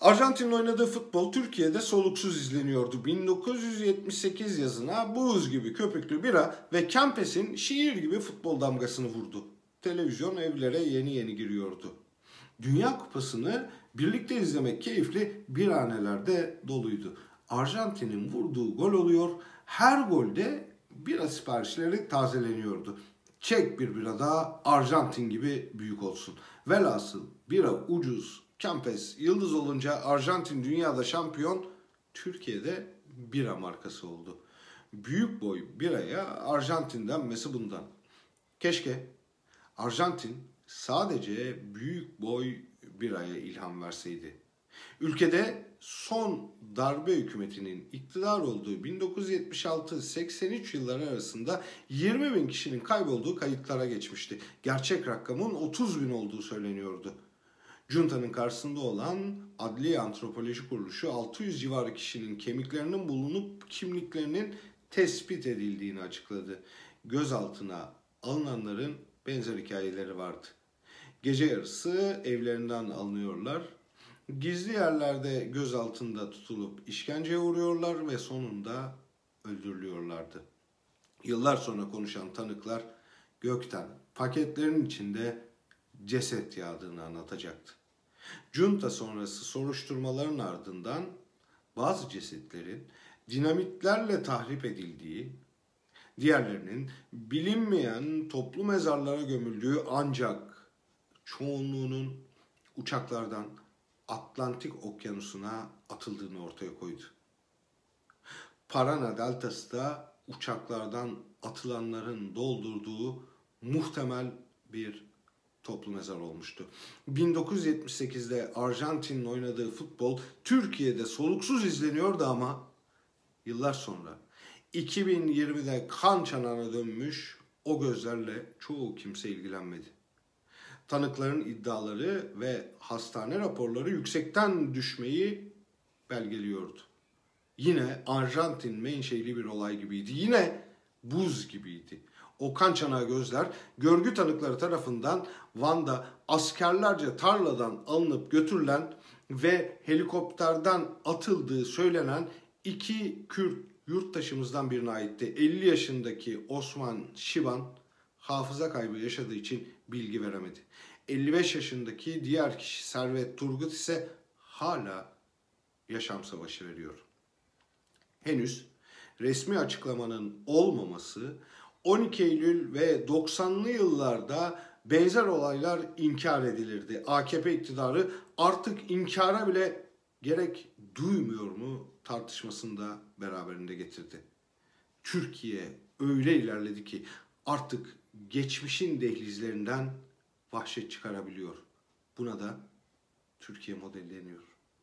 Arjantin'in oynadığı futbol Türkiye'de soluksuz izleniyordu. 1978 yazına buz gibi köpüklü bira ve Kempes'in şiir gibi futbol damgasını vurdu. Televizyon evlere yeni yeni giriyordu. Dünya Kupası'nı birlikte izlemek keyifli birhanelerde doluydu. Arjantin'in vurduğu gol oluyor. Her golde bira siparişleri tazeleniyordu. Çek bir bira daha Arjantin gibi büyük olsun. Velhasıl bira ucuz, Kempes yıldız olunca Arjantin dünyada şampiyon, Türkiye'de bira markası oldu. Büyük boy biraya Arjantin denmesi bundan. Keşke Arjantin sadece büyük boy biraya ilham verseydi. Ülkede son darbe hükümetinin iktidar olduğu 1976-83 yılları arasında 20 bin kişinin kaybolduğu kayıtlara geçmişti. Gerçek rakamın 30 bin olduğu söyleniyordu. Junta'nın karşısında olan Adli Antropoloji Kuruluşu 600 civarı kişinin kemiklerinin bulunup kimliklerinin tespit edildiğini açıkladı. Gözaltına alınanların benzer hikayeleri vardı. Gece yarısı evlerinden alınıyorlar. Gizli yerlerde gözaltında tutulup işkenceye uğruyorlar ve sonunda öldürülüyorlardı. Yıllar sonra konuşan tanıklar gökten paketlerin içinde ceset yağdığını anlatacaktı. Junta sonrası soruşturmaların ardından bazı cesetlerin dinamitlerle tahrip edildiği, diğerlerinin bilinmeyen toplu mezarlara gömüldüğü ancak çoğunluğunun uçaklardan Atlantik Okyanusu'na atıldığını ortaya koydu. Parana Deltası da uçaklardan atılanların doldurduğu muhtemel bir toplu mezar olmuştu. 1978'de Arjantin'in oynadığı futbol Türkiye'de soluksuz izleniyordu ama yıllar sonra 2020'de kan çanağına dönmüş o gözlerle çoğu kimse ilgilenmedi. Tanıkların iddiaları ve hastane raporları yüksekten düşmeyi belgeliyordu. Yine Arjantin menşeli bir olay gibiydi. Yine buz gibiydi. O kan çanağı gözler görgü tanıkları tarafından Van'da askerlerce tarladan alınıp götürülen ve helikopterden atıldığı söylenen iki Kürt yurttaşımızdan birine aitti. 50 yaşındaki Osman Şiban hafıza kaybı yaşadığı için bilgi veremedi. 55 yaşındaki diğer kişi Servet Turgut ise hala yaşam savaşı veriyor. Henüz resmi açıklamanın olmaması 12 Eylül ve 90'lı yıllarda benzer olaylar inkar edilirdi. AKP iktidarı artık inkara bile gerek duymuyor mu tartışmasında beraberinde getirdi. Türkiye öyle ilerledi ki artık geçmişin dehlizlerinden vahşet çıkarabiliyor. Buna da Türkiye modeli deniyor.